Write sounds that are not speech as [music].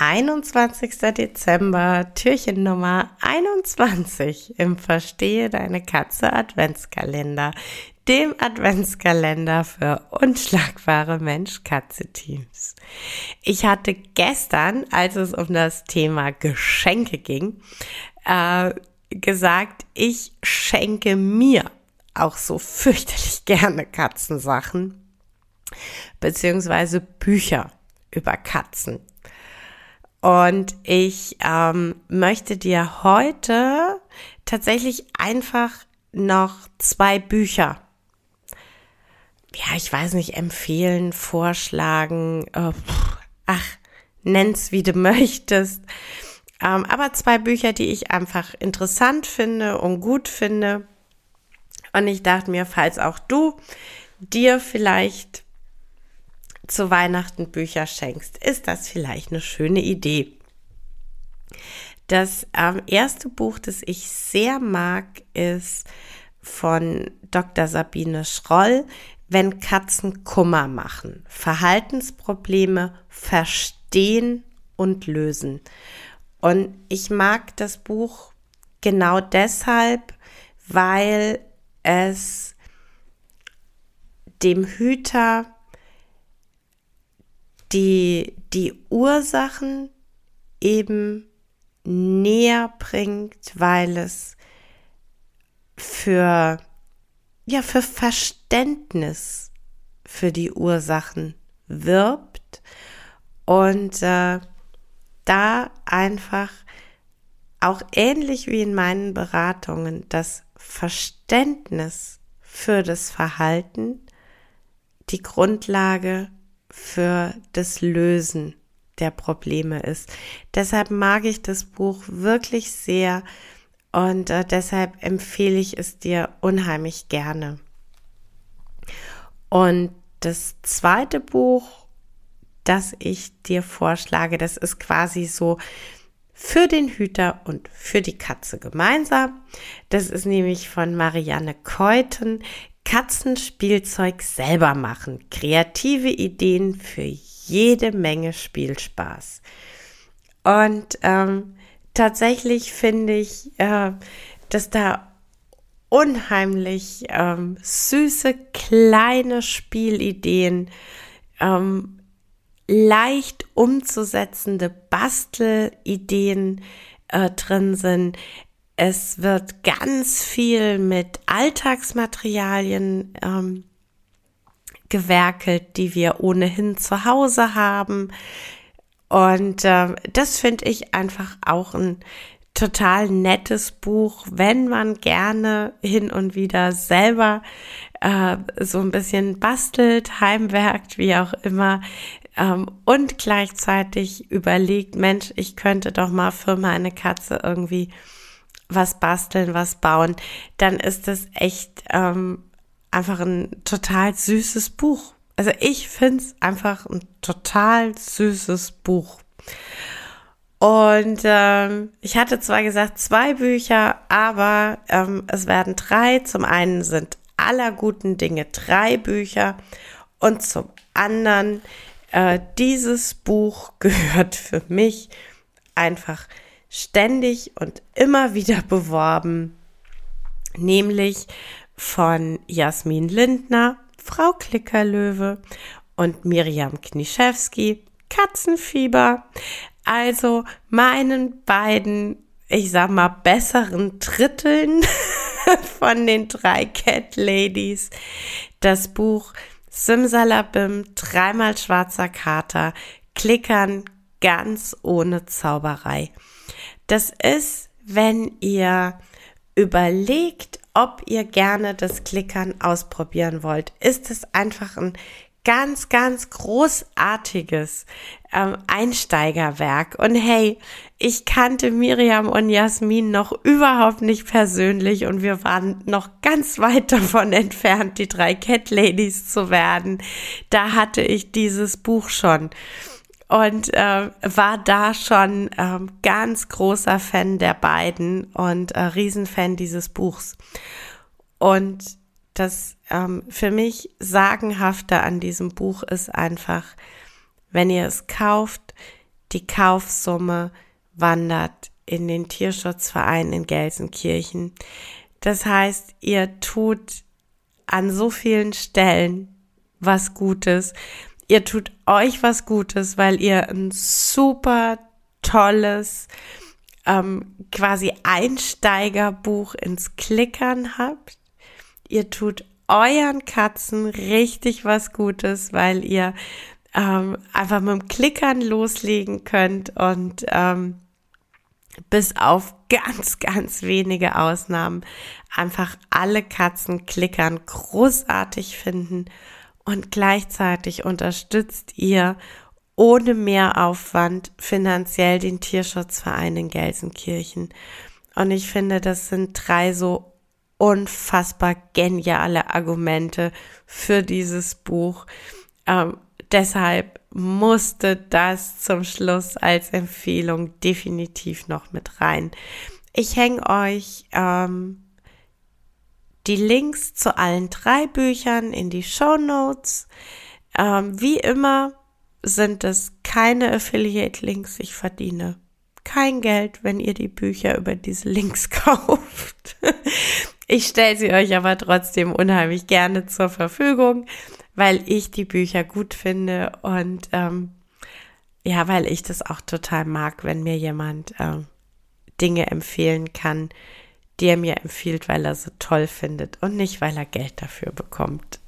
21. Dezember, Türchen Nummer 21 im Verstehe deine Katze Adventskalender, dem Adventskalender für unschlagbare Mensch-Katze-Teams. Ich hatte gestern, als es um das Thema Geschenke ging, äh, gesagt, ich schenke mir auch so fürchterlich gerne Katzensachen, beziehungsweise Bücher über Katzen. Und ich ähm, möchte dir heute tatsächlich einfach noch zwei Bücher, ja, ich weiß nicht, empfehlen, vorschlagen, äh, ach, nenn's wie du [laughs] möchtest. Ähm, aber zwei Bücher, die ich einfach interessant finde und gut finde. Und ich dachte mir, falls auch du dir vielleicht zu Weihnachten Bücher schenkst, ist das vielleicht eine schöne Idee. Das ähm, erste Buch, das ich sehr mag, ist von Dr. Sabine Schroll, Wenn Katzen Kummer machen. Verhaltensprobleme verstehen und lösen. Und ich mag das Buch genau deshalb, weil es dem Hüter die, die Ursachen eben näher bringt, weil es für, ja, für Verständnis für die Ursachen wirbt und äh, da einfach auch ähnlich wie in meinen Beratungen das Verständnis für das Verhalten die Grundlage für das Lösen der Probleme ist. Deshalb mag ich das Buch wirklich sehr und äh, deshalb empfehle ich es dir unheimlich gerne. Und das zweite Buch, das ich dir vorschlage, das ist quasi so für den Hüter und für die Katze gemeinsam. Das ist nämlich von Marianne Keuten. Katzenspielzeug selber machen. Kreative Ideen für jede Menge Spielspaß. Und ähm, tatsächlich finde ich, äh, dass da unheimlich ähm, süße kleine Spielideen, ähm, leicht umzusetzende Bastelideen äh, drin sind. Es wird ganz viel mit Alltagsmaterialien ähm, gewerkelt, die wir ohnehin zu Hause haben. Und äh, das finde ich einfach auch ein total nettes Buch, wenn man gerne hin und wieder selber äh, so ein bisschen bastelt, heimwerkt, wie auch immer, ähm, und gleichzeitig überlegt, Mensch, ich könnte doch mal für meine Katze irgendwie was basteln, was bauen, dann ist das echt ähm, einfach ein total süßes Buch. Also ich finde es einfach ein total süßes Buch. Und ähm, ich hatte zwar gesagt zwei Bücher, aber ähm, es werden drei. Zum einen sind aller guten Dinge drei Bücher und zum anderen äh, dieses Buch [laughs] gehört für mich einfach ständig und immer wieder [laughs] beworben, nämlich von Jasmin Lindner, Frau Klickerlöwe und Miriam Kniszewski, Katzenfieber. Also meinen beiden, ich sag mal, besseren Dritteln [laughs] von den drei Cat Ladies. Das Buch Simsalabim, dreimal schwarzer Kater, Klickern ganz ohne Zauberei. Das ist, wenn ihr überlegt, ob ihr gerne das Klickern ausprobieren wollt, ist es einfach ein ganz, ganz großartiges ähm, Einsteigerwerk. Und hey, ich kannte Miriam und Jasmin noch überhaupt nicht persönlich und wir waren noch ganz weit davon [laughs] entfernt, die drei Cat Ladies zu werden. Da hatte ich dieses Buch schon und äh, war da schon äh, ganz großer Fan der beiden und äh, Riesenfan dieses Buchs. Und das ähm, für mich sagenhafte an diesem Buch ist einfach, wenn ihr es kauft, die Kaufsumme wandert in den Tierschutzverein in Gelsenkirchen. Das heißt, ihr tut an so vielen Stellen was Gutes. Ihr tut euch was Gutes, weil ihr ein super tolles, ähm, quasi Einsteigerbuch ins Klickern habt. Ihr tut euren Katzen richtig was Gutes, weil ihr ähm, einfach mit dem Klickern loslegen könnt und ähm, bis auf ganz, ganz wenige Ausnahmen einfach alle Katzen klickern großartig finden und gleichzeitig unterstützt ihr ohne Mehraufwand finanziell den Tierschutzverein in Gelsenkirchen. Und ich finde, das sind drei so unfassbar geniale Argumente für dieses Buch. Ähm, deshalb musste das zum Schluss als Empfehlung definitiv noch mit rein. Ich hänge euch ähm, die Links zu allen drei Büchern in die Show Notes. Ähm, wie immer sind es keine Affiliate-Links. Ich verdiene kein Geld, wenn ihr die Bücher über diese Links [laughs] kauft. ich stelle sie euch aber trotzdem unheimlich gerne zur Verfügung, weil ich die Bücher gut finde und ähm, ja, weil ich das auch total mag, wenn mir jemand ähm, Dinge empfehlen kann, die er mir empfiehlt, weil er so toll findet und nicht, weil er Geld dafür bekommt.